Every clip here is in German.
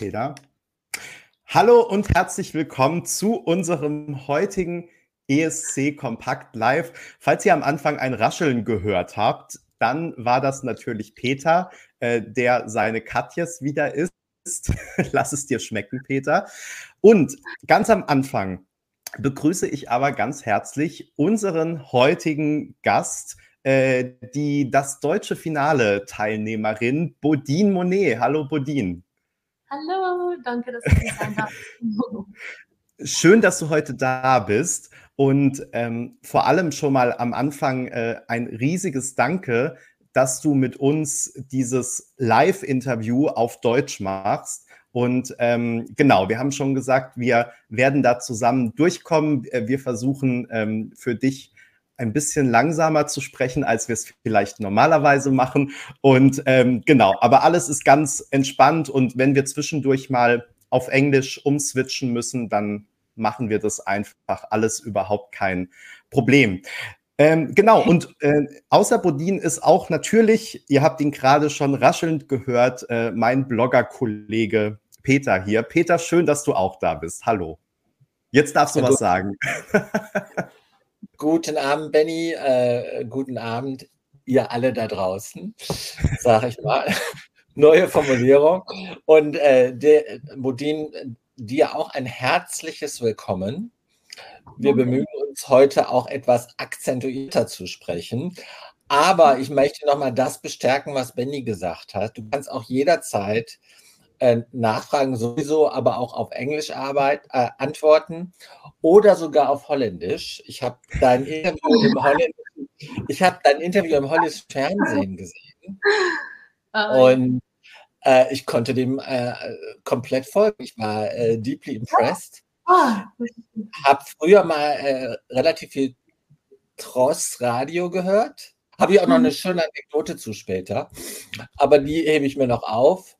Peter. Hallo und herzlich willkommen zu unserem heutigen ESC Kompakt Live. Falls ihr am Anfang ein Rascheln gehört habt, dann war das natürlich Peter, äh, der seine Katjes wieder isst. Lass es dir schmecken, Peter. Und ganz am Anfang begrüße ich aber ganz herzlich unseren heutigen Gast, äh, die das deutsche Finale Teilnehmerin Bodine Monet. Hallo Bodine. Hallo, danke, dass ich sein darf. Schön, dass du heute da bist und ähm, vor allem schon mal am Anfang äh, ein riesiges Danke, dass du mit uns dieses Live-Interview auf Deutsch machst. Und ähm, genau, wir haben schon gesagt, wir werden da zusammen durchkommen. Äh, wir versuchen ähm, für dich ein bisschen langsamer zu sprechen, als wir es vielleicht normalerweise machen. Und ähm, genau, aber alles ist ganz entspannt. Und wenn wir zwischendurch mal auf Englisch umswitchen müssen, dann machen wir das einfach alles überhaupt kein Problem. Ähm, genau, und äh, außer Bodin ist auch natürlich, ihr habt ihn gerade schon raschelnd gehört, äh, mein Blogger-Kollege Peter hier. Peter, schön, dass du auch da bist. Hallo. Jetzt darfst du Hallo. was sagen. Guten Abend, Benny. Äh, guten Abend, ihr alle da draußen, sage ich mal. Neue Formulierung. Und äh, der, Modin, dir auch ein herzliches Willkommen. Wir bemühen uns heute auch etwas akzentuierter zu sprechen. Aber ich möchte nochmal das bestärken, was Benny gesagt hat. Du kannst auch jederzeit äh, nachfragen, sowieso, aber auch auf Englisch Arbeit, äh, antworten oder sogar auf Holländisch. Ich habe dein Interview im Holländischen, ich habe dein Interview im holländischen Fernsehen gesehen. Oh. Und äh, ich konnte dem äh, komplett folgen. Ich war äh, deeply impressed. Oh. Habe früher mal relativ viel Tross Radio gehört. Habe ich auch noch eine mhm. schöne Anekdote zu später. Aber die hebe ich mir noch auf.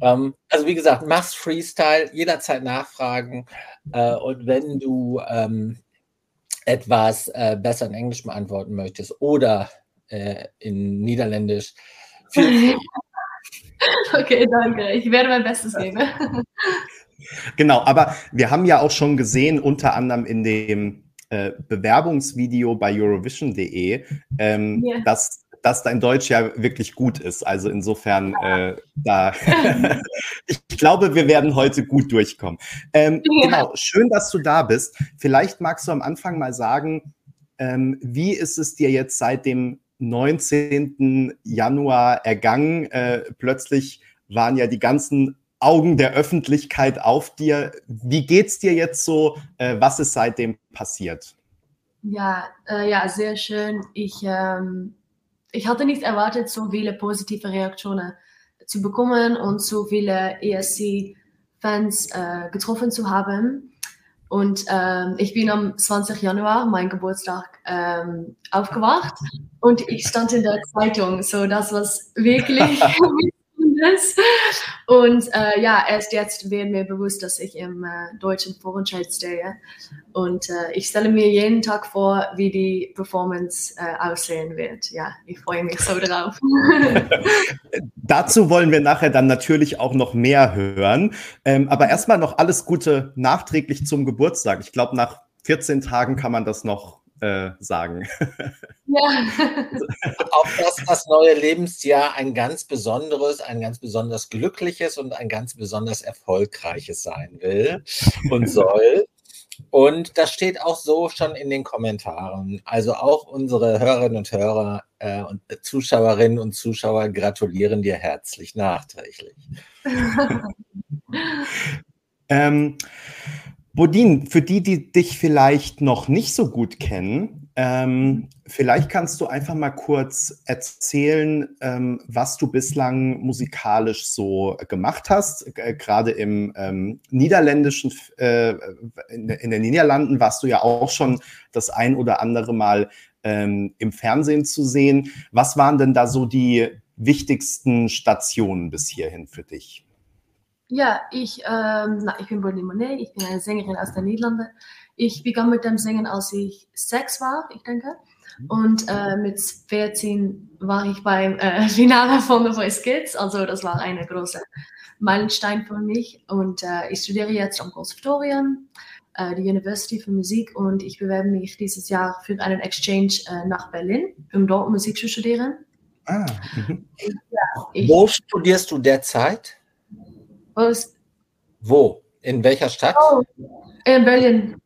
Ähm, also wie gesagt, machst Freestyle, jederzeit nachfragen. Äh, und wenn du ähm, etwas äh, besser in Englisch beantworten möchtest oder äh, in Niederländisch, viel Okay, danke. Ich werde mein Bestes geben. Genau, aber wir haben ja auch schon gesehen, unter anderem in dem äh, Bewerbungsvideo bei Eurovision.de, ähm, yeah. dass dass dein Deutsch ja wirklich gut ist. Also insofern, äh, da, ich glaube, wir werden heute gut durchkommen. Ähm, ja. Genau, schön, dass du da bist. Vielleicht magst du am Anfang mal sagen, ähm, wie ist es dir jetzt seit dem 19. Januar ergangen? Äh, plötzlich waren ja die ganzen Augen der Öffentlichkeit auf dir. Wie geht's dir jetzt so? Äh, was ist seitdem passiert? Ja, äh, ja, sehr schön. Ich ähm, ich hatte nicht erwartet, so viele positive Reaktionen zu bekommen und so viele ESC-Fans äh, getroffen zu haben. Und ähm, ich bin am 20. Januar, mein Geburtstag, ähm, aufgewacht und ich stand in der Zeitung. So, das war wirklich ist. Und äh, ja, erst jetzt wird mir bewusst, dass ich im äh, deutschen Vorentscheid stehe. Und äh, ich stelle mir jeden Tag vor, wie die Performance äh, aussehen wird. Ja, ich freue mich so drauf. Dazu wollen wir nachher dann natürlich auch noch mehr hören. Ähm, aber erstmal noch alles Gute nachträglich zum Geburtstag. Ich glaube, nach 14 Tagen kann man das noch äh, sagen. Ja. Auf dass das neue Lebensjahr ein ganz besonderes, ein ganz besonders glückliches und ein ganz besonders erfolgreiches sein will und soll. Und das steht auch so schon in den Kommentaren. Also auch unsere Hörerinnen und Hörer äh, und Zuschauerinnen und Zuschauer gratulieren dir herzlich nachträglich. ähm, Bodin, für die, die dich vielleicht noch nicht so gut kennen, ähm, vielleicht kannst du einfach mal kurz erzählen, ähm, was du bislang musikalisch so gemacht hast. Äh, Gerade im ähm, niederländischen, äh, in, in, den Niederlanden warst du ja auch schon das ein oder andere Mal ähm, im Fernsehen zu sehen. Was waren denn da so die wichtigsten Stationen bis hierhin für dich? Ja, ich, ähm, na, ich bin Bonnie Monet, ich bin eine Sängerin aus den Niederlanden. Ich begann mit dem Singen, als ich sechs war, ich denke. Und äh, mit 14 war ich beim äh, Finale von The Voice Kids. Also das war eine große Meilenstein für mich. Und äh, ich studiere jetzt am Konservatorium, äh, die University für Musik und ich bewerbe mich dieses Jahr für einen Exchange äh, nach Berlin, um dort Musik zu studieren. Ah, mhm. ja, Wo studierst du derzeit? Was? Wo? In welcher Stadt? Oh, in Berlin.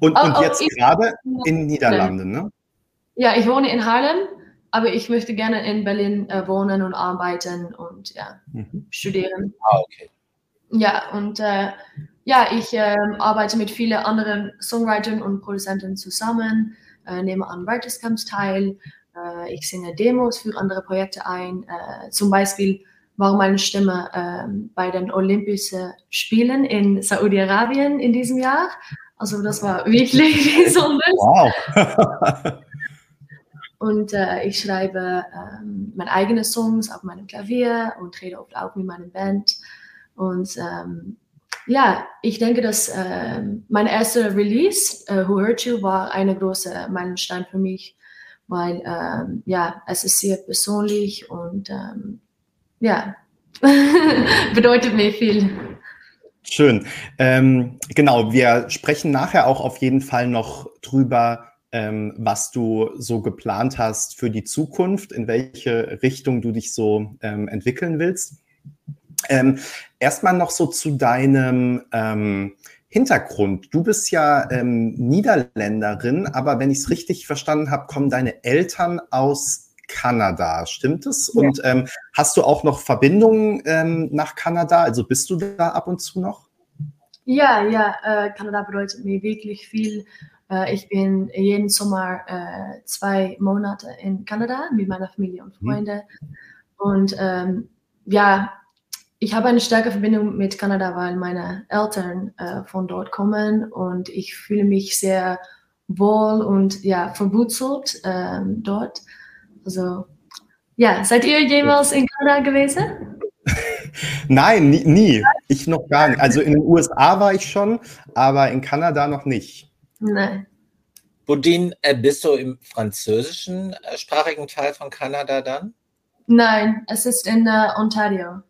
Und, und oh, jetzt oh, gerade in Niederlanden, ne? Ja, ich wohne in Haarlem, aber ich möchte gerne in Berlin äh, wohnen und arbeiten und ja, mhm. studieren. Ah, okay. Ja, und äh, ja, ich äh, arbeite mit vielen anderen Songwritern und Produzenten zusammen, äh, nehme an Writers Camps teil, äh, ich singe Demos für andere Projekte ein. Äh, zum Beispiel war meine Stimme ähm, bei den Olympischen Spielen in Saudi-Arabien in diesem Jahr. Also das war wirklich besonders. Wow. Und äh, ich schreibe ähm, meine eigenen Songs auf meinem Klavier und rede oft auch mit meiner Band. Und ähm, ja, ich denke, dass äh, mein erster Release, äh, Who Hurt You, war eine große Meilenstein für mich, weil ähm, ja, es ist sehr persönlich und ähm, ja, bedeutet mir viel. Schön. Ähm, genau, wir sprechen nachher auch auf jeden Fall noch drüber, ähm, was du so geplant hast für die Zukunft, in welche Richtung du dich so ähm, entwickeln willst. Ähm, Erstmal noch so zu deinem ähm, Hintergrund. Du bist ja ähm, Niederländerin, aber wenn ich es richtig verstanden habe, kommen deine Eltern aus Kanada, stimmt es? Ja. Und ähm, hast du auch noch Verbindungen ähm, nach Kanada? Also bist du da ab und zu noch? Ja, ja, äh, Kanada bedeutet mir wirklich viel. Äh, ich bin jeden Sommer äh, zwei Monate in Kanada mit meiner Familie und Freunden. Mhm. Und ähm, ja, ich habe eine starke Verbindung mit Kanada, weil meine Eltern äh, von dort kommen und ich fühle mich sehr wohl und ja, verwurzelt ähm, dort. Also, ja, seid ihr jemals in Kanada gewesen? Nein, nie, nie, Ich noch gar nicht. Also in den USA war ich schon, aber in Kanada noch nicht. Nein. Bodine, äh, bist du im französischen äh, sprachigen Teil von Kanada dann? Nein, es ist in uh, Ontario.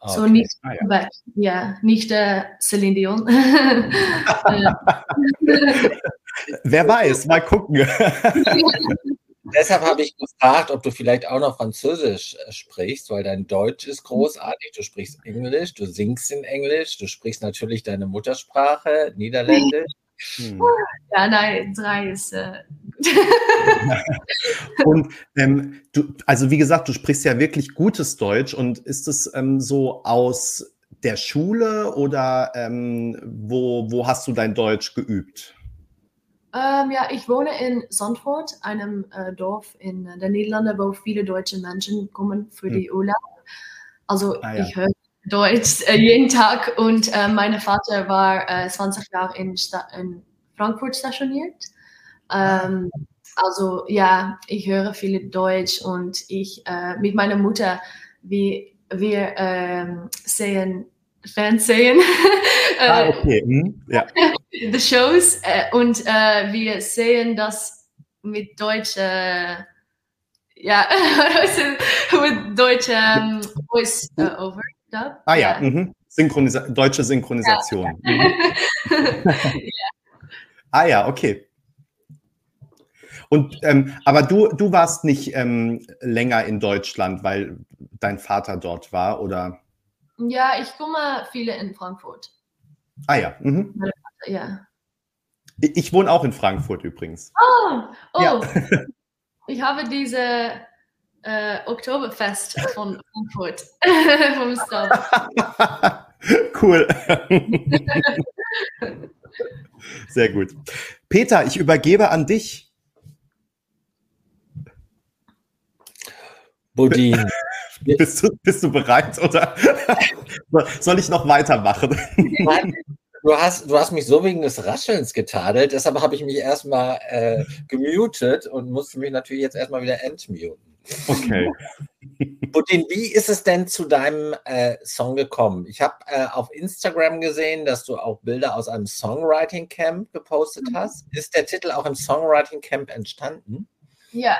Ah, so nicht ah, ja. ja. nicht äh, Celine Dion. Wer weiß, mal gucken. Deshalb habe ich gefragt, ob du vielleicht auch noch Französisch äh, sprichst, weil dein Deutsch ist großartig. Du sprichst Englisch, du singst in Englisch, du sprichst natürlich deine Muttersprache, Niederländisch. Hm. Ja, nein, drei ist. Äh und ähm, du, also wie gesagt, du sprichst ja wirklich gutes Deutsch und ist es ähm, so aus der Schule oder ähm, wo, wo hast du dein Deutsch geübt? Ähm, ja, ich wohne in Zandvoort, einem äh, Dorf in den Niederlanden, wo viele deutsche Menschen kommen für die hm. Urlaub. Also ah, ja. ich höre Deutsch äh, jeden Tag und äh, mein Vater war äh, 20 Jahre in, in Frankfurt stationiert. Ähm, also ja, ich höre viel Deutsch und ich äh, mit meiner Mutter, wie wir ähm, sehen Fernsehen, ah, okay. hm, ja. the Shows äh, und äh, wir sehen das mit deutscher ja, mit deutscher Voice over. Dub. Ah ja, ja. Mhm. Synchronisa deutsche Synchronisation. Ja. Mhm. ja. Ah ja, okay. Und ähm, aber du, du warst nicht ähm, länger in Deutschland, weil dein Vater dort war, oder? Ja, ich komme viele in Frankfurt. Ah ja. Mhm. Ja. Ich, ich, wohne auch in Frankfurt übrigens. Oh, oh. Ja. ich habe diese äh, Oktoberfest von Frankfurt. vom Stop. cool. Sehr gut. Peter, ich übergebe an dich. Bodin. Bist du, bist du bereit oder soll ich noch weitermachen? Du hast, du hast mich so wegen des Raschelns getadelt, deshalb habe ich mich erstmal äh, gemutet und musste mich natürlich jetzt erstmal wieder entmuten. Okay. Putin, wie ist es denn zu deinem äh, Song gekommen? Ich habe äh, auf Instagram gesehen, dass du auch Bilder aus einem Songwriting Camp gepostet mhm. hast. Ist der Titel auch im Songwriting Camp entstanden? Ja.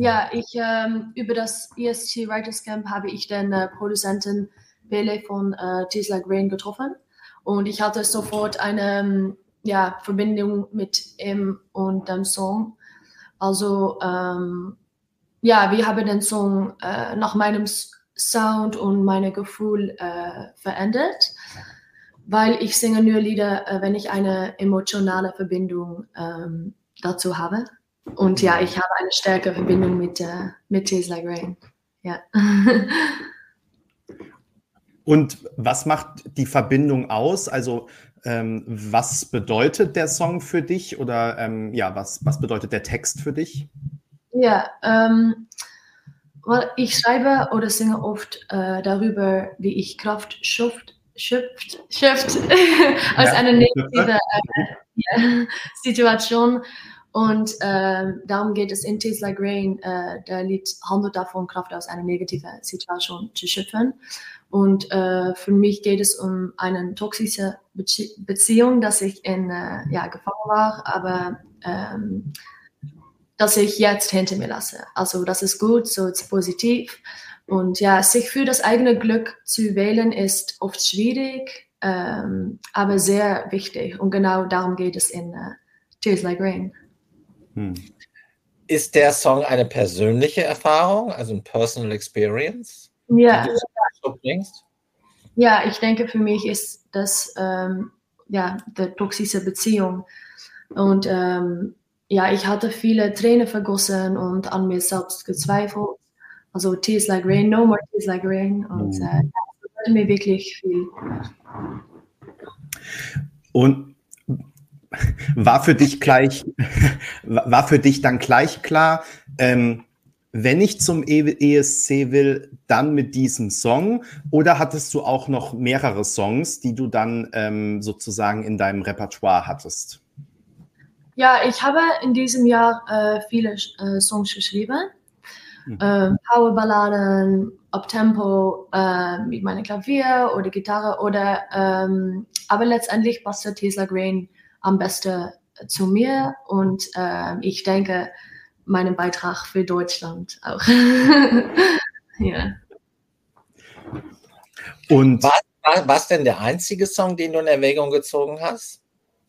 Ja, ich ähm, über das EST Writers Camp habe ich den äh, Produzenten Bele von äh, Like Rain getroffen und ich hatte sofort eine ja, Verbindung mit ihm und dem Song. Also ähm, ja, wir haben den Song äh, nach meinem Sound und meinem Gefühl äh, verändert, weil ich singe nur Lieder, äh, wenn ich eine emotionale Verbindung ähm, dazu habe. Und ja, ich habe eine stärkere Verbindung mit, äh, mit Tears Like Rain. Ja. Und was macht die Verbindung aus? Also ähm, was bedeutet der Song für dich oder ähm, ja, was, was bedeutet der Text für dich? Ja, ähm, well, ich schreibe oder singe oft äh, darüber, wie ich Kraft schöpft, schöpft, schöpft aus ja, einer negativen äh, Situation. Und äh, darum geht es in Tastes Like Rain. Äh, der Lied handelt davon, Kraft aus einer negativen Situation zu schöpfen. Und äh, für mich geht es um eine toxische Bezie Beziehung, dass ich in äh, ja, gefangen war, aber ähm, dass ich jetzt hinter mir lasse. Also das ist gut, so ist positiv. Und ja, sich für das eigene Glück zu wählen ist oft schwierig, ähm, aber sehr wichtig. Und genau darum geht es in uh, Tears Like Rain. Hm. Ist der Song eine persönliche Erfahrung, also ein Personal Experience? Ja. Ja, ich denke, für mich ist das ähm, ja, die toxische Beziehung. Und ähm, ja, ich hatte viele Tränen vergossen und an mir selbst gezweifelt. Also Tears Like Rain, No More Tears Like Rain. Und mhm. äh, das bedeutet mir wirklich viel. Und war für dich gleich, war für dich dann gleich klar, ähm, wenn ich zum ESC e will, dann mit diesem Song? Oder hattest du auch noch mehrere Songs, die du dann ähm, sozusagen in deinem Repertoire hattest? Ja, ich habe in diesem Jahr äh, viele äh, Songs geschrieben. Mhm. Äh, Powerballaden, Uptempo äh, mit meinem Klavier oder Gitarre oder ähm, aber letztendlich passt Tesla Grain am besten zu mir und äh, ich denke meinen Beitrag für Deutschland auch. ja. Und war, war, war es denn der einzige Song, den du in Erwägung gezogen hast,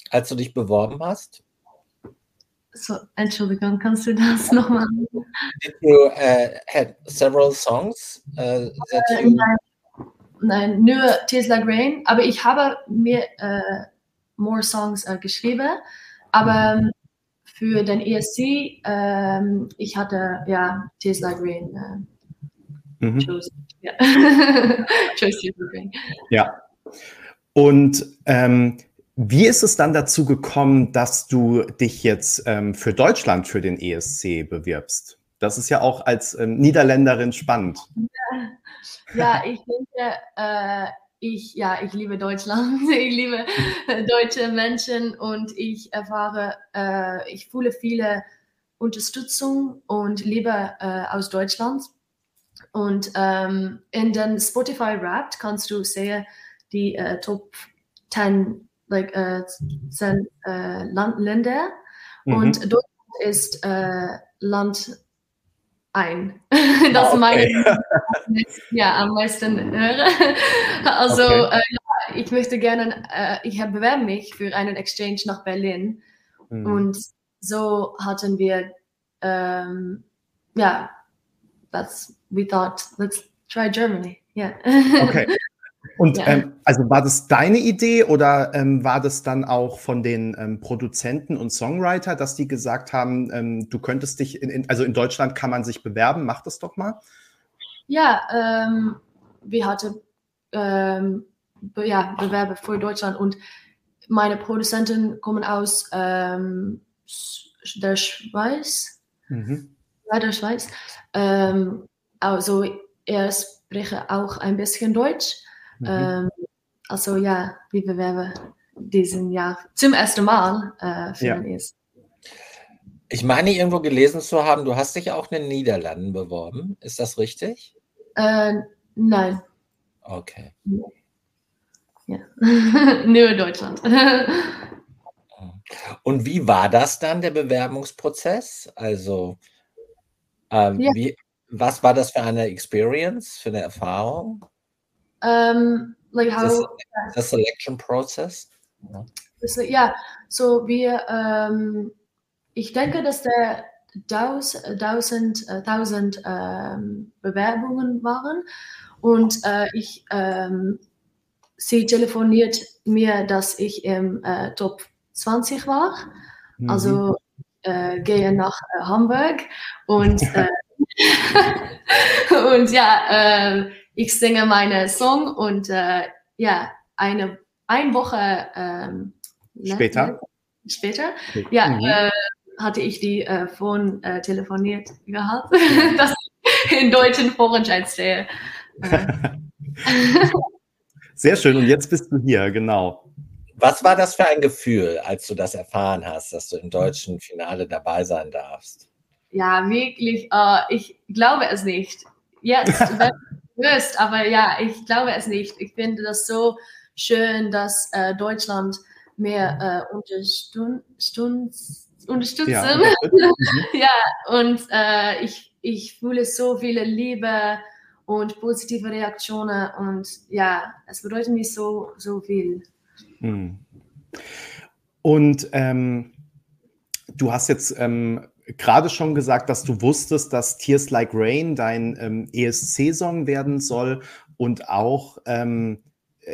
als du dich beworben hast? So, Entschuldigung, kannst du das nochmal? Did you uh, had several songs? Uh, that uh, you... nein, nein, nur Tesla Grain, aber ich habe mir uh, more Songs uh, geschrieben, aber um, für den ESC, um, ich hatte ja Tesla Grain uh, mhm. chosen. Ja. ja. Und ähm, wie ist es dann dazu gekommen, dass du dich jetzt ähm, für Deutschland für den ESC bewirbst? Das ist ja auch als ähm, Niederländerin spannend. Ja, ja ich denke, äh, ich, ja, ich liebe Deutschland. Ich liebe deutsche Menschen und ich erfahre, äh, ich fühle viele Unterstützung und Liebe äh, aus Deutschland. Und ähm, in den Spotify Wrapped kannst du sehen die äh, Top 10 like, äh, sind äh, Land, Länder mhm. und Deutschland ist äh, Land ein. das ah, okay. meine ich ja, am meisten höre. Also okay. äh, ich möchte gerne, äh, ich bewerbe mich für einen Exchange nach Berlin mhm. und so hatten wir, ähm, ja, that's, we thought, let's try Germany. Yeah. Okay. Und ja. ähm, also war das deine Idee oder ähm, war das dann auch von den ähm, Produzenten und Songwriter, dass die gesagt haben, ähm, du könntest dich in, in, also in Deutschland kann man sich bewerben, mach das doch mal? Ja, ähm, wir hatten ähm, be ja, Bewerber für Deutschland und meine Produzenten kommen aus der Schweiz. Mhm. Ja, der Schweiz. also er spricht auch ein bisschen Deutsch. Mhm. Ähm, also ja, wir bewerben diesen Jahr zum ersten Mal äh, für ja. den ESC. Ich meine, irgendwo gelesen zu haben, du hast dich auch in den Niederlanden beworben. Ist das richtig? Äh, nein. Okay. Ja. Nur Deutschland. Und wie war das dann, der Bewerbungsprozess? Also, ähm, ja. wie, was war das für eine Experience, für eine Erfahrung? Um, like how the, the selection process. So, ja, so wir, ähm, ich denke, dass der tausend, äh, tausend ähm, Bewerbungen waren und äh, ich, ähm, sie telefoniert mir, dass ich im äh, Top 20 war. Mhm. Also äh, gehe nach äh, Hamburg und, äh, und ja, ich singe meine Song und äh, ja, eine, eine Woche ähm, später, später ja, mhm. äh, hatte ich die äh, Phone äh, telefoniert gehabt, dass ich in deutschen Vorentscheid stehe. Sehr schön. Und jetzt bist du hier, genau. Was war das für ein Gefühl, als du das erfahren hast, dass du im deutschen Finale dabei sein darfst? Ja, wirklich. Uh, ich glaube es nicht. Jetzt, wenn wirst, aber ja, ich glaube es nicht. Ich finde das so schön, dass äh, Deutschland mehr äh, unterstützt unterstützen. Ja, ja und äh, ich, ich fühle so viele Liebe und positive Reaktionen und ja, es bedeutet mir so, so viel. Hm. Und ähm, du hast jetzt ähm, gerade schon gesagt, dass du wusstest, dass Tears Like Rain dein ähm, ESC-Song werden soll und auch ähm,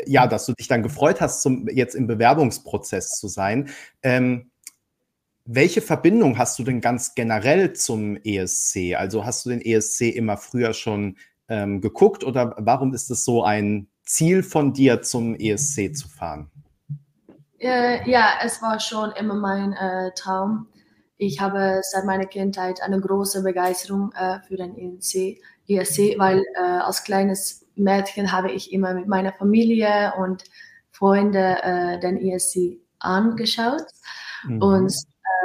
ja, dass du dich dann gefreut hast, zum, jetzt im Bewerbungsprozess zu sein. Ähm, welche Verbindung hast du denn ganz generell zum ESC? Also hast du den ESC immer früher schon ähm, geguckt oder warum ist es so ein Ziel von dir, zum ESC zu fahren? Äh, ja, es war schon immer mein äh, Traum. Ich habe seit meiner Kindheit eine große Begeisterung äh, für den ESC, ESC weil äh, als kleines Mädchen habe ich immer mit meiner Familie und Freunden äh, den ESC angeschaut. Mhm. Und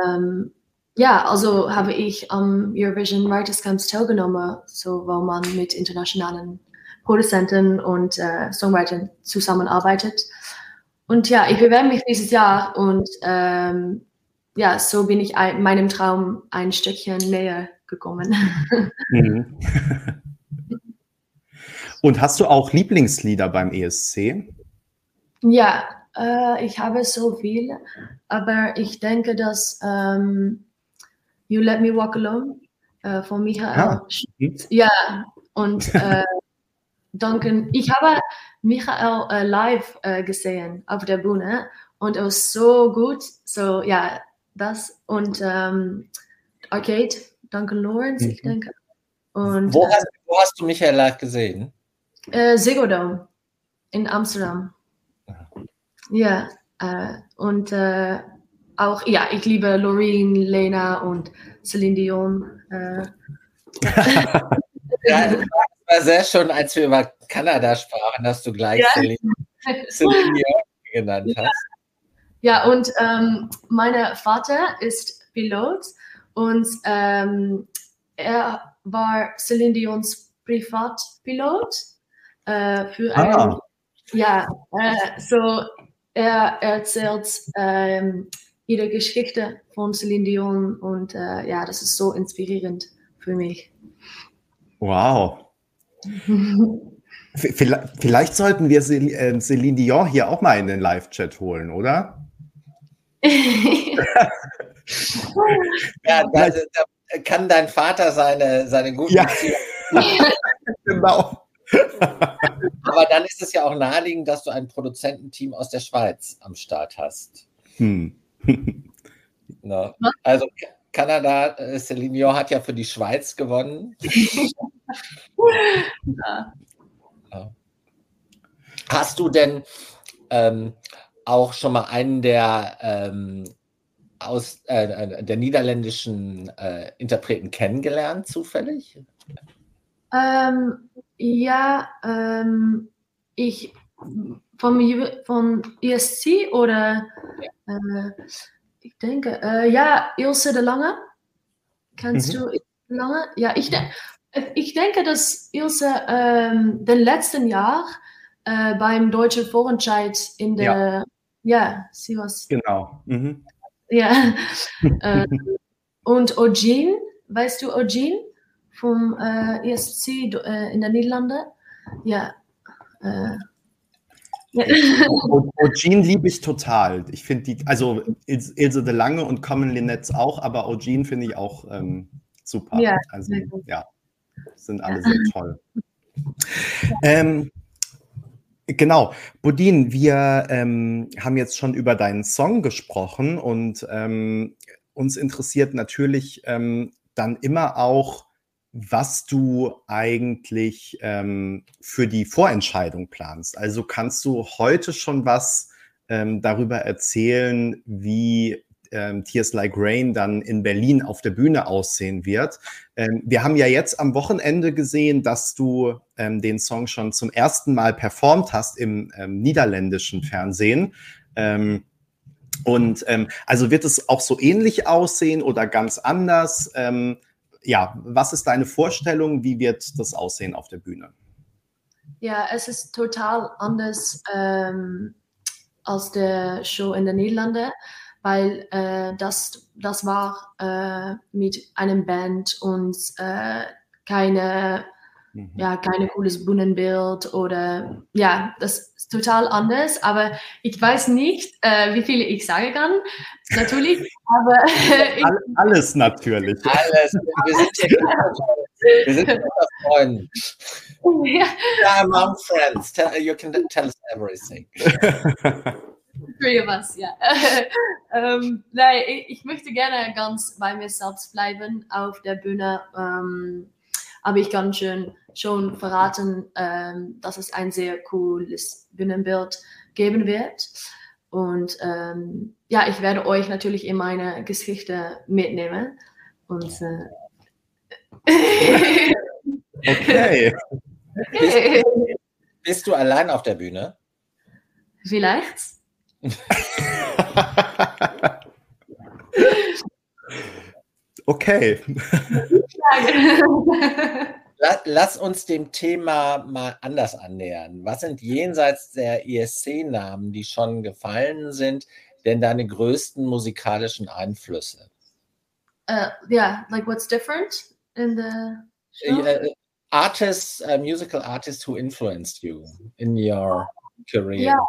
ähm, ja, also habe ich am Eurovision Writers Camps teilgenommen, so wo man mit internationalen Produzenten und äh, Songwritern zusammenarbeitet. Und ja, ich bewerbe mich dieses Jahr und ähm, ja, so bin ich ein, meinem Traum ein Stückchen näher gekommen. Mhm. und hast du auch Lieblingslieder beim ESC? Ja, äh, ich habe so viel, aber ich denke, dass ähm, You Let Me Walk Alone äh, von Michael. Ah. Ja, und äh, Duncan, ich habe Michael äh, live äh, gesehen auf der Bühne und es war so gut. So, ja, das und ähm, Arcade, Duncan Lawrence, mhm. ich denke. Und, wo, hast, wo hast du Michael live gesehen? Äh, Segodom in Amsterdam. Ja, äh, und äh, auch, ja, ich liebe Loreen, Lena und Celine Dion. Äh. ja, das war sehr schön, als wir über Kanada sprachen, dass du gleich ja. Celine, Celine Dion genannt hast. Ja, und ähm, mein Vater ist Pilot und ähm, er war Celine Dions Privatpilot äh, für ah. ein, ja, äh, so er erzählt ähm, ihre Geschichte von Celine Dion und äh, ja, das ist so inspirierend für mich. Wow. Vielleicht sollten wir ähm, Celine Dion hier auch mal in den Live-Chat holen, oder? ja, da, da, kann dein Vater seine, seine guten ja. genau. Aber dann ist es ja auch naheliegend, dass du ein Produzententeam aus der Schweiz am Start hast. Hm. Na, also Kanada, äh, Celine hat ja für die Schweiz gewonnen. ja. Hast du denn ähm, auch schon mal einen der ähm, aus äh, äh der niederländischen äh, Interpreten kennengelernt, zufällig? Ähm, ja, ähm, ich vom, vom ESC oder äh, ich denke, äh, ja, Ilse de Lange. Kennst mhm. du Ilse de Lange? Ja, ich, de ich denke, dass Ilse ähm, den letzten Jahr äh, beim Deutschen Vorentscheid in der, ja, ja sie was. Genau. Mhm. Ja. äh, und Ogin, weißt du Ogin? vom äh, ESC äh, in den Niederlanden. Ja, Äh, Eugene liebe ich total. Ich finde die, also Ilse de Lange und Common Linnets auch, aber Eugene finde ich auch ähm, super. Ja, also ja, sind alle sehr toll. Ähm, genau, Bodin, wir ähm, haben jetzt schon über deinen Song gesprochen und ähm, uns interessiert natürlich ähm, dann immer auch, was du eigentlich ähm, für die Vorentscheidung planst. Also kannst du heute schon was ähm, darüber erzählen, wie ähm, Tears Like Rain dann in Berlin auf der Bühne aussehen wird. Ähm, wir haben ja jetzt am Wochenende gesehen, dass du ähm, den Song schon zum ersten Mal performt hast im ähm, niederländischen Fernsehen. Ähm, und ähm, also wird es auch so ähnlich aussehen oder ganz anders? Ja, was ist deine Vorstellung? Wie wird das aussehen auf der Bühne? Ja, es ist total anders ähm, als der Show in den Niederlanden, weil äh, das, das war äh, mit einem Band und äh, keine, mhm. ja, keine cooles Bühnenbild oder ja, das ist total anders, aber ich weiß nicht, äh, wie viele ich sagen kann. Natürlich, aber. alles natürlich. Alles. Wir sind hier wir sind unter Freunden. Ja. yeah, among friends. Tell, you can tell us everything. Three of us, ja. ähm, nein, ich, ich, möchte gerne ganz bei mir selbst bleiben auf der Bühne. Ähm, aber ich kann schon, schon verraten, ähm, dass es ein sehr cooles Bühnenbild geben wird. Und ähm, ja, ich werde euch natürlich in meine Geschichte mitnehmen. Und äh, okay. Bist, bist, du allein auf der Bühne? Vielleicht. okay. Lass uns dem Thema mal anders annähern. Was sind jenseits der ESC-Namen, die schon gefallen sind, denn deine größten musikalischen Einflüsse? Uh, yeah, like what's different in the show? Uh, artists, uh, musical artists who influenced you in your career. Ja,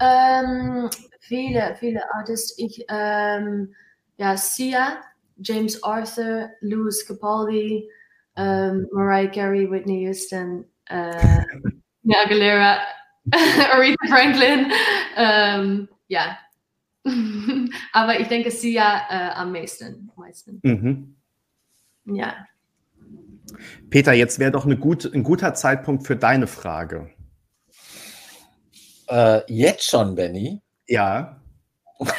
ähm, viele, viele Artists. Ich, ähm, ja, Sia, James Arthur, Louis Capaldi, um, Mariah Carey, Whitney Houston, uh, Aguilera, Aretha Franklin. Um, ja. Aber ich denke Sia uh, am meisten. meisten. Mhm. Ja. Peter, jetzt wäre doch gut, ein guter Zeitpunkt für deine Frage. Äh, jetzt schon, Benny? Ja.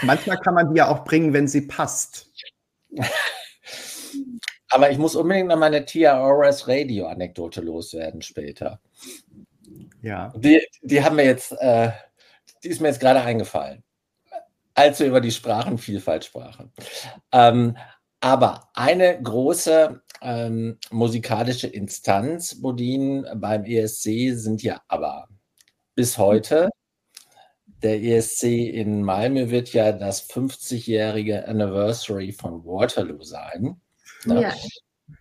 Manchmal kann man die ja auch bringen, wenn sie passt. Aber ich muss unbedingt noch meine Tia Ores Radio-Anekdote loswerden später. Ja. Die, die haben mir jetzt, äh, die ist mir jetzt gerade eingefallen, als wir über die Sprachenvielfalt sprachen. Ähm, aber eine große ähm, musikalische Instanz, Bodin, beim ESC sind ja aber bis heute. Der ESC in Malmö wird ja das 50-jährige Anniversary von Waterloo sein. Ne? Ja.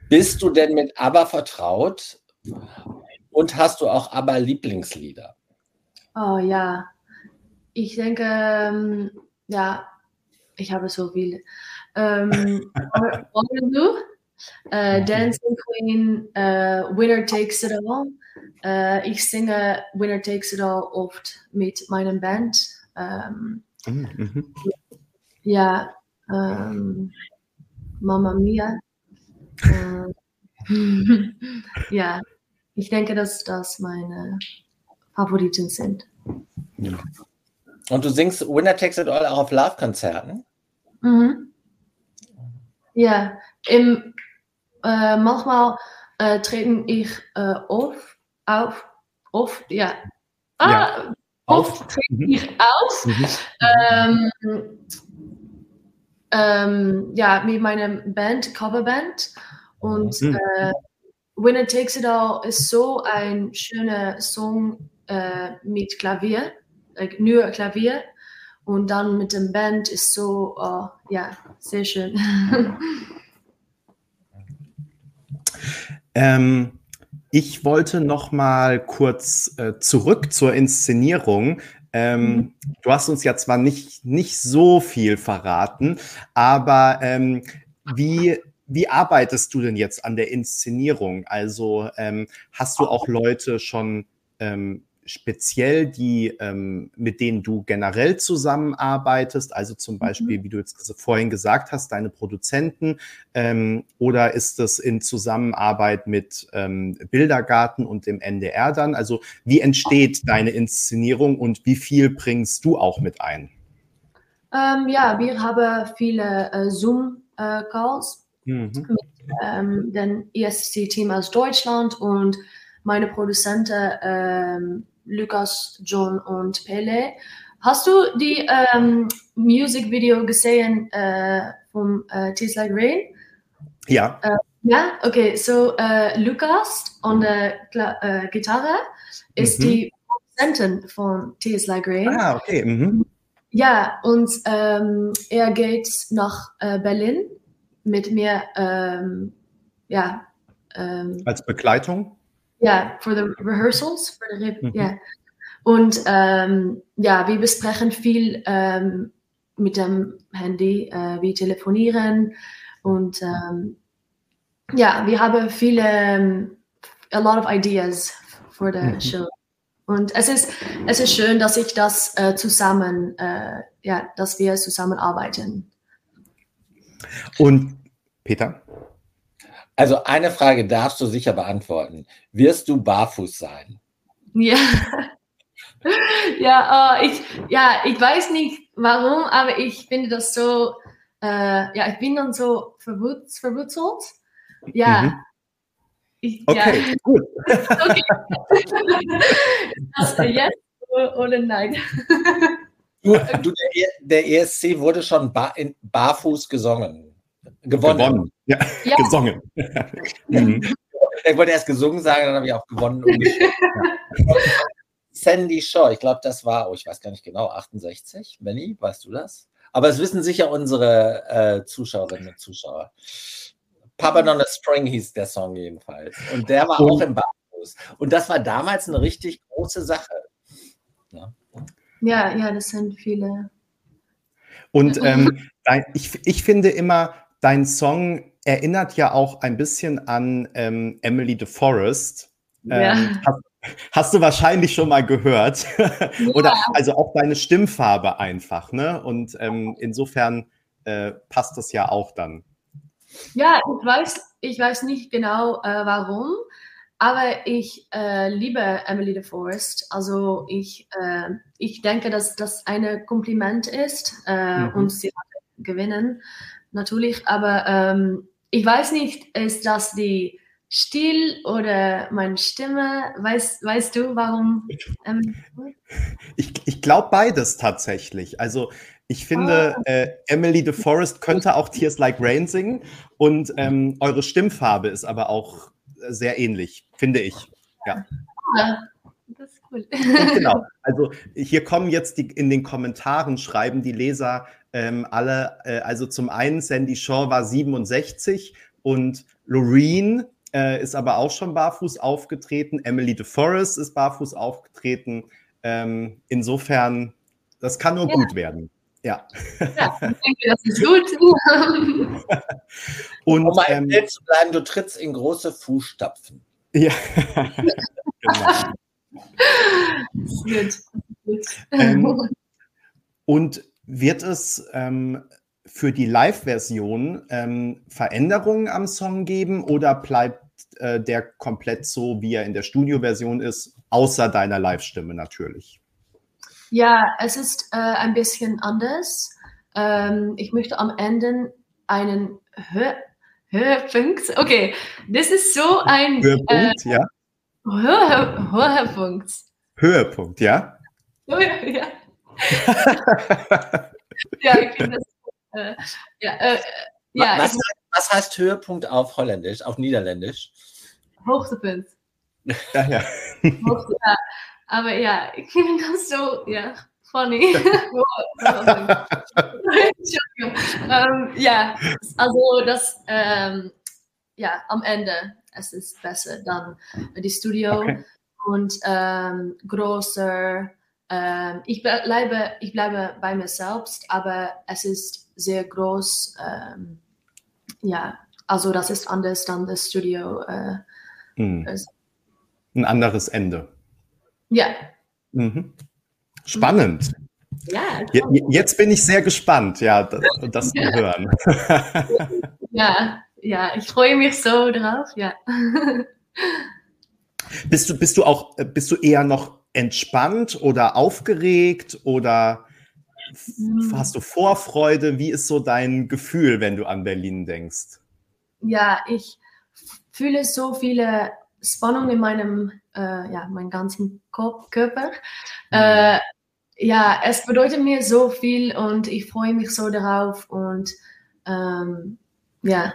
Bist du denn mit ABBA vertraut? Und hast du auch ABBA Lieblingslieder? Oh ja, ich denke, ähm, ja, ich habe so viele. Ähm, Waterloo, äh, Dancing Queen, äh, Winner Takes It All. Äh, ich singe Winner Takes It All oft mit meiner Band. Ähm, mhm. Ja, ähm, Mama Mia. Äh, ja, ich denke, dass das meine Favoriten sind. Ja. Und du singst Winner Takes It All auch auf Live-Konzerten? Mhm. Ja, im, äh, manchmal äh, treten ich äh, auf, auf, auf, ja. Ah, ja. Oft trete mhm. ich auf. Mhm. Ähm, ähm, ja, mit meiner Band, Coverband. Und mhm. äh, Winner Takes It All ist so ein schöner Song äh, mit Klavier, like, nur Klavier. Und dann mit dem Band ist so, oh, ja, sehr schön. ähm, Ich wollte noch mal kurz äh, zurück zur Inszenierung. Ähm, mhm. Du hast uns ja zwar nicht, nicht so viel verraten, aber ähm, wie, wie arbeitest du denn jetzt an der Inszenierung? Also ähm, hast du auch Leute schon ähm, speziell die, ähm, mit denen du generell zusammenarbeitest, also zum mhm. Beispiel, wie du jetzt vorhin gesagt hast, deine Produzenten, ähm, oder ist das in Zusammenarbeit mit ähm, Bildergarten und dem NDR dann? Also wie entsteht deine Inszenierung und wie viel bringst du auch mit ein? Ähm, ja, wir haben viele äh, Zoom-Calls äh, mhm. mit ähm, dem ESC-Team aus Deutschland und meine Produzenten ähm, Lukas, John und Pele. Hast du die ähm, Musikvideo gesehen äh, vom äh, Tastes Like Rain? Ja. Äh, ja, okay. So äh, Lukas an der äh, Gitarre ist mhm. die Produzentin von Tastes Like Rain. Ah, okay. Mhm. Ja, und ähm, er geht nach äh, Berlin mit mir. Ähm, ja. Ähm, Als Begleitung? Ja, für die rehearsals. Für die mhm. ja. Und ähm, ja, wir besprechen viel ähm, mit dem Handy, äh, wir telefonieren und ähm, ja, wir haben viele, ähm, a lot of ideas for the mhm. show. Und es ist, es ist schön, dass ich das äh, zusammen, äh, ja, dass wir zusammenarbeiten. Und Peter? Also eine Frage darfst du sicher beantworten. Wirst du barfuß sein? Ja. ja, äh, ich, ja, ich weiß nicht warum, aber ich finde das so, äh, ja, ich bin dann so verwurzelt. Ja. Mhm. Ich, okay, ja. gut. okay. das, jetzt oder nein? Du, du, der, der ESC wurde schon bar, in, barfuß gesungen. Gewonnen. gewonnen. Ja, ja. gesungen. mhm. Ich wollte erst gesungen sagen, dann habe ich auch gewonnen. Sandy Shaw, ich glaube, das war, oh, ich weiß gar nicht genau, 68. Benny, weißt du das? Aber es wissen sicher unsere äh, Zuschauerinnen und Zuschauer. Papa on a String hieß der Song jedenfalls. Und der war und, auch im Barfuß. Und das war damals eine richtig große Sache. Ja, ja, ja das sind viele. Und ähm, ich, ich finde immer, dein Song erinnert ja auch ein bisschen an ähm, Emily de Forest. Ja. Ähm, hast, hast, du wahrscheinlich schon mal gehört. Ja. Oder also auch deine Stimmfarbe einfach, ne? Und ähm, insofern äh, passt das ja auch dann. Ja, ich weiß, ich weiß nicht genau äh, warum, aber ich äh, liebe Emily de Forest. Also ich, äh, ich denke, dass das ein Kompliment ist äh, mhm. und sie hat gewinnen natürlich, aber ähm, ich weiß nicht, ist das die Stil oder meine Stimme? Weißt, weißt du, warum? Ähm, ich ich glaube beides tatsächlich. Also ich finde, oh. äh, Emily de Forest könnte auch Tears Like Rain singen und ähm, eure Stimmfarbe ist aber auch sehr ähnlich, finde ich. Ja. Cool. genau. Also hier kommen jetzt die, in den Kommentaren, schreiben die Leser, ähm, alle, äh, also zum einen Sandy Shaw war 67 und Loreen äh, ist aber auch schon barfuß aufgetreten. Emily DeForest ist barfuß aufgetreten. Ähm, insofern, das kann nur ja. gut werden. Ja. ja, ich denke, das ist gut. Und, um mal ähm, zu bleiben, du trittst in große Fußstapfen. Ja, genau. Gut. Ähm, und wird es ähm, für die Live-Version ähm, Veränderungen am Song geben oder bleibt äh, der komplett so, wie er in der Studio-Version ist, außer deiner Live-Stimme natürlich? Ja, es ist äh, ein bisschen anders. Ähm, ich möchte am Ende einen Hö Höhepunkt. Okay, das ist so ein Höhepunkt, äh, ja. Höhe Höhepunkt. Höhepunkt, ja. ja. ja, ich finde das. Äh, ja, äh, ja, was, was, heißt Höhepunkt auf Holländisch, auf Niederländisch? Hoogtepunt. Ja, ja. ja. Aber ja, ich finde das so, ja, funny. ähm, ja, also das, ähm, ja, am Ende es ist besser dann die Studio okay. und ähm, größer. Ähm, ich bleibe, ich bleibe bei mir selbst, aber es ist sehr groß. Ähm, ja, also das ist anders dann das Studio. Äh, hm. Ein anderes Ende. Ja. Mhm. Spannend. Ja, Jetzt bin ich sehr gespannt, ja, das, das zu hören. Ja, ja, ich freue mich so drauf, ja. Bist du, bist du auch, bist du eher noch entspannt oder aufgeregt oder hm. hast du Vorfreude? Wie ist so dein Gefühl, wenn du an Berlin denkst? Ja, ich fühle so viele Spannung in meinem, äh, ja, meinem ganzen Körper. Mhm. Äh, ja, es bedeutet mir so viel und ich freue mich so darauf und ähm, ja,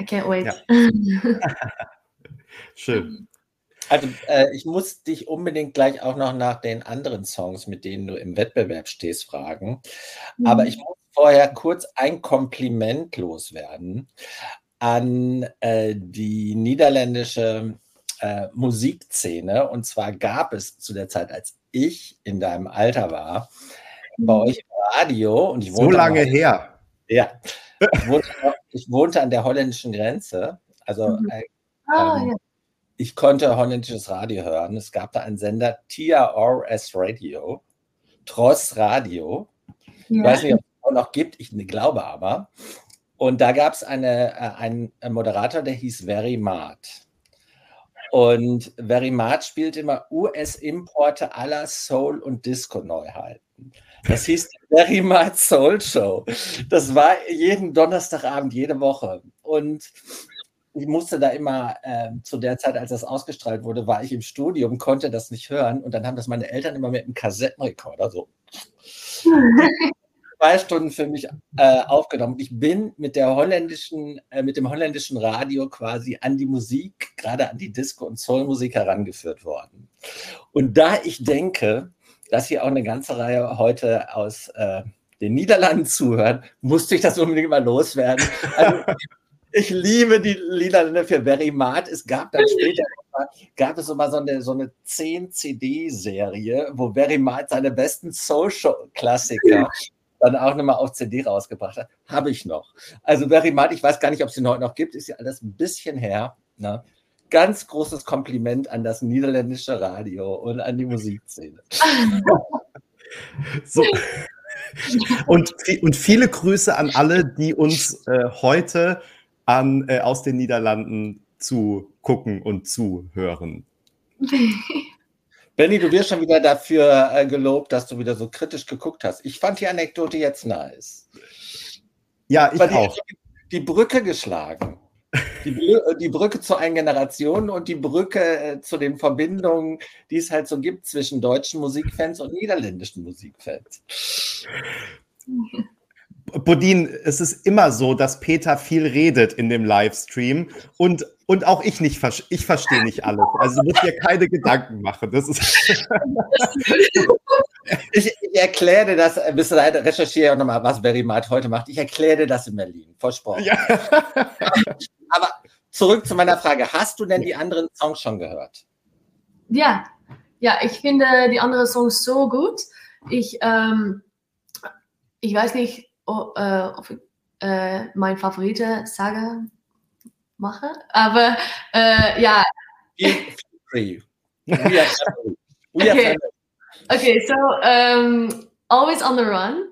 I can't wait. Ja. Schön. Also äh, ich muss dich unbedingt gleich auch noch nach den anderen Songs, mit denen du im Wettbewerb stehst, fragen. Mhm. Aber ich muss vorher kurz ein Kompliment loswerden an äh, die niederländische äh, Musikszene. Und zwar gab es zu der Zeit, als ich in deinem Alter war, bei mhm. euch im Radio und ich. So lange noch, her. Ja. Ich wohnte, ich wohnte, an der holländischen Grenze. Also mhm. äh, ah, ähm, ja. ich konnte holländisches Radio hören. Es gab da einen Sender TRS Radio, Tross Radio. Ja. Ich weiß nicht, ob es auch noch gibt, ich glaube aber. Und da gab es eine, äh, einen Moderator, der hieß Very Mart. Und Verimat spielt immer US-Importe aller Soul- und Disco-Neuheiten. Das hieß Verimat Soul Show. Das war jeden Donnerstagabend, jede Woche. Und ich musste da immer, äh, zu der Zeit, als das ausgestrahlt wurde, war ich im Studium, konnte das nicht hören. Und dann haben das meine Eltern immer mit einem Kassettenrekorder so zwei Stunden für mich äh, aufgenommen. Ich bin mit der holländischen, äh, mit dem holländischen Radio quasi an die Musik, gerade an die Disco- und Soulmusik herangeführt worden. Und da ich denke, dass hier auch eine ganze Reihe heute aus äh, den Niederlanden zuhören, musste ich das unbedingt mal loswerden. Also, ich liebe die Niederländer für Very Mart. Es gab dann später gab es immer so eine, so eine 10-CD-Serie, wo Very Mart seine besten Social-Klassiker dann auch nochmal auf CD rausgebracht hat. Habe ich noch. Also Verimat, ich weiß gar nicht, ob es den heute noch gibt, ist ja alles ein bisschen her. Ne? Ganz großes Kompliment an das niederländische Radio und an die Musikszene. so. Und, und viele Grüße an alle, die uns äh, heute an, äh, aus den Niederlanden zugucken und zuhören. Benny, du wirst schon wieder dafür äh, gelobt, dass du wieder so kritisch geguckt hast. Ich fand die Anekdote jetzt nice. Ja, ich Weil auch. Die, die Brücke geschlagen. Die, die, Brücke zu einer Generation und die Brücke äh, zu den Verbindungen, die es halt so gibt zwischen deutschen Musikfans und niederländischen Musikfans. Bodin, es ist immer so, dass Peter viel redet in dem Livestream und, und auch ich nicht, ich verstehe nicht alles. Also du musst dir keine Gedanken machen. Das ist ich, ich erkläre das, bis dahin recherchiere auch nochmal, was Barry Mart heute macht. Ich erkläre das in Berlin, versprochen. Ja. Aber zurück zu meiner Frage. Hast du denn die anderen Songs schon gehört? Ja, ja, ich finde die anderen Songs so gut. Ich, ähm, ich weiß nicht, oh, äh, äh, mijn favoriete saga mache. Aber äh, ja. Free. okay. okay, so um, Always on the Run.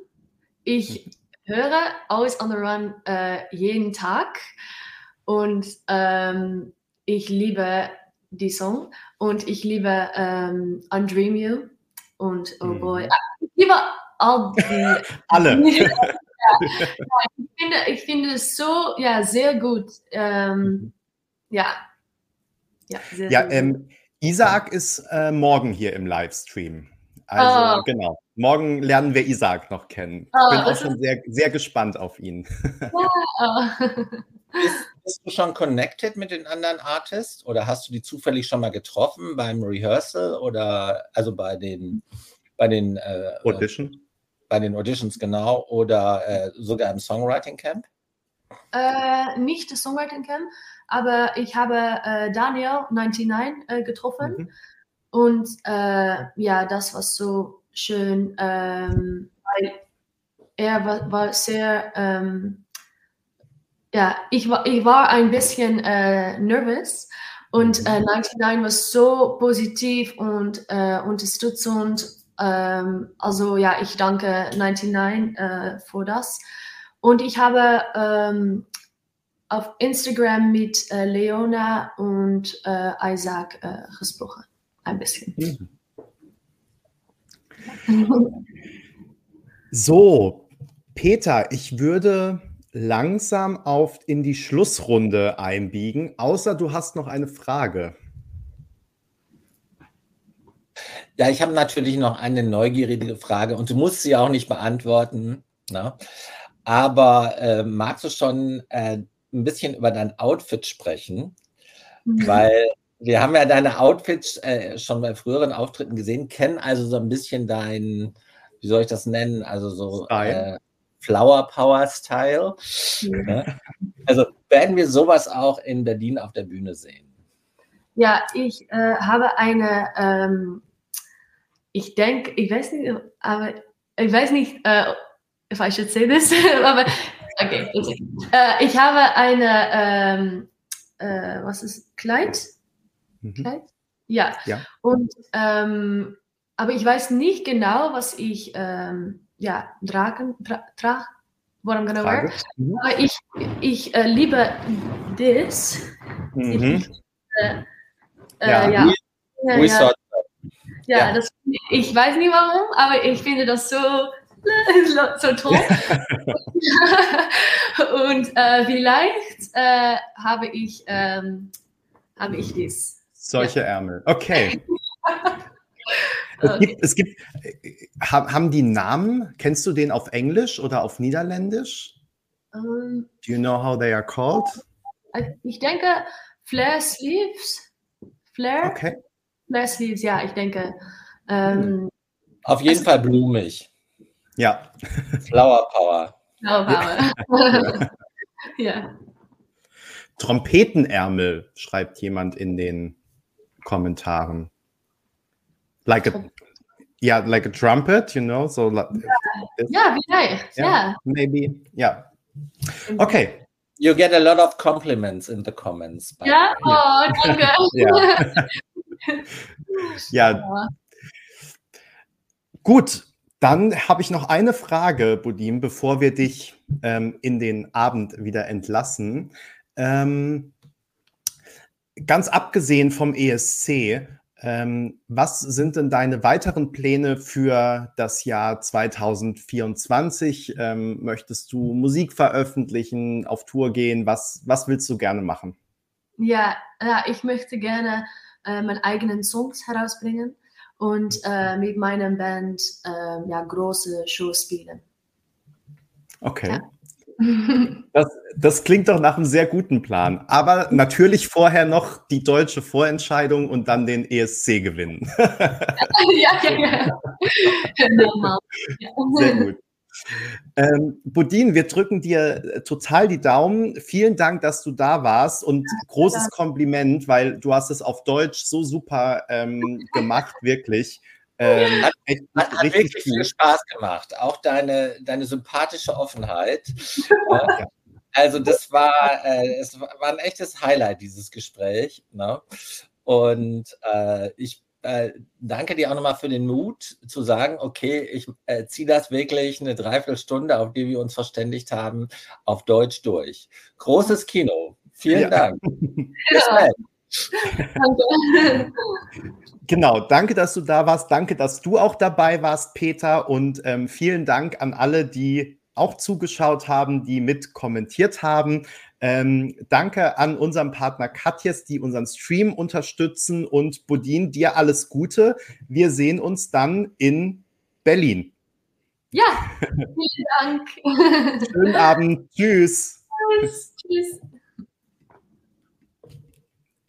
Ich höre Always on the Run äh, jeden Tag und ähm, ich liebe die Song und ich liebe ähm, Undream You und Oh Boy. Mhm. Ich liebe all die. Alle. Ja, ich, finde, ich finde es so, ja, sehr gut. Ähm, mhm. ja. Ja, sehr, ja sehr ähm, Isaac ist äh, morgen hier im Livestream. Also oh. genau. Morgen lernen wir Isaac noch kennen. Ich oh, bin auch schon sehr, sehr gespannt auf ihn. Ja. Bist, bist, du schon connected mit den anderen Artists oder hast du die zufällig schon mal getroffen beim Rehearsal oder also bei den bei den äh, Audition? Bei den Auditions genau oder äh, sogar im Songwriting Camp? Äh, nicht das Songwriting Camp. aber ich habe äh, Daniel 99 äh, getroffen mhm. und äh, ja, das war so schön, ähm, weil er war, war sehr, ähm, ja, ich war, ich war ein bisschen äh, nervös und äh, 99 war so positiv und äh, unterstützend. Ähm, also ja, ich danke 99 äh, für das. Und ich habe ähm, auf Instagram mit äh, Leona und äh, Isaac äh, gesprochen. Ein bisschen. Mhm. So, Peter, ich würde langsam auf in die Schlussrunde einbiegen, außer du hast noch eine Frage. Ja, ich habe natürlich noch eine neugierige Frage und du musst sie auch nicht beantworten. Ne? Aber äh, magst du schon äh, ein bisschen über dein Outfit sprechen? Mhm. Weil wir haben ja deine Outfits äh, schon bei früheren Auftritten gesehen, kennen also so ein bisschen dein, wie soll ich das nennen? Also so äh, Flower Power Style. Ne? Also werden wir sowas auch in Berlin auf der Bühne sehen? Ja, ich äh, habe eine, ähm, ich denke, ich weiß nicht, aber ich weiß nicht, äh, if I should say this, aber okay. Äh, ich habe eine, ähm, äh, was ist Kleid? Mhm. Kleid? Ja. ja. Und ähm, aber ich weiß nicht genau, was ich ähm, ja, tragen, tra, tra, what I'm gonna wear. Mhm. Aber ich, ich äh, liebe das. Mhm. Äh, äh, ja. ja. Ja, ja. ja, Das, ich weiß nicht warum, aber ich finde das so, so toll. Und äh, vielleicht äh, habe ich, ähm, habe ich dies. Solche Ärmel. Okay. Es gibt, es gibt, haben die Namen, kennst du den auf Englisch oder auf Niederländisch? Um, ähm, Do you know how they are called? Ich denke Flare Sleeves. Flare? Okay. Flare Sleeves, ja, ich denke. Ähm, auf jeden Fall blumig. Ja. Flower Power. Flower Power. ja. Trompetenärmel, schreibt jemand in den Kommentaren like a yeah like a trumpet you know so like yeah, yeah, yeah maybe yeah okay you get a lot of compliments in the comments yeah oh danke ja ja gut dann habe ich noch eine Frage, Budim, bevor wir dich ähm, in den Abend wieder entlassen. Ähm, ganz abgesehen vom ESC, ähm, was sind denn deine weiteren Pläne für das Jahr 2024? Ähm, möchtest du Musik veröffentlichen, auf Tour gehen? Was, was willst du gerne machen? Ja, ja ich möchte gerne äh, meine eigenen Songs herausbringen und äh, mit meiner Band äh, ja, große Shows spielen. Okay. Ja. Das, das, klingt doch nach einem sehr guten Plan. Aber natürlich vorher noch die deutsche Vorentscheidung und dann den ESC gewinnen. ja, ja, ja. Sehr gut. Ähm, Budin, wir drücken dir äh, total die Daumen. Vielen Dank, dass du da warst und großes Kompliment, weil du hast es auf Deutsch so super ähm, gemacht, wirklich. Ähm, hat, hat, hat wirklich viel Spaß gemacht. Auch deine, deine sympathische Offenheit. ja. Also das war, äh, es war ein echtes Highlight, dieses Gespräch. Ne? Und äh, ich äh, danke dir auch nochmal für den Mut zu sagen, okay, ich äh, ziehe das wirklich eine Dreiviertelstunde, auf die wir uns verständigt haben, auf Deutsch durch. Großes Kino. Vielen ja. Dank. Bis bald. Danke. Genau, danke, dass du da warst. Danke, dass du auch dabei warst, Peter. Und ähm, vielen Dank an alle, die auch zugeschaut haben, die mit kommentiert haben. Ähm, danke an unseren Partner Katjes, die unseren Stream unterstützen. Und Budin, dir alles Gute. Wir sehen uns dann in Berlin. Ja, vielen Dank. Schönen Abend. Tschüss. Tschüss. Tschüss.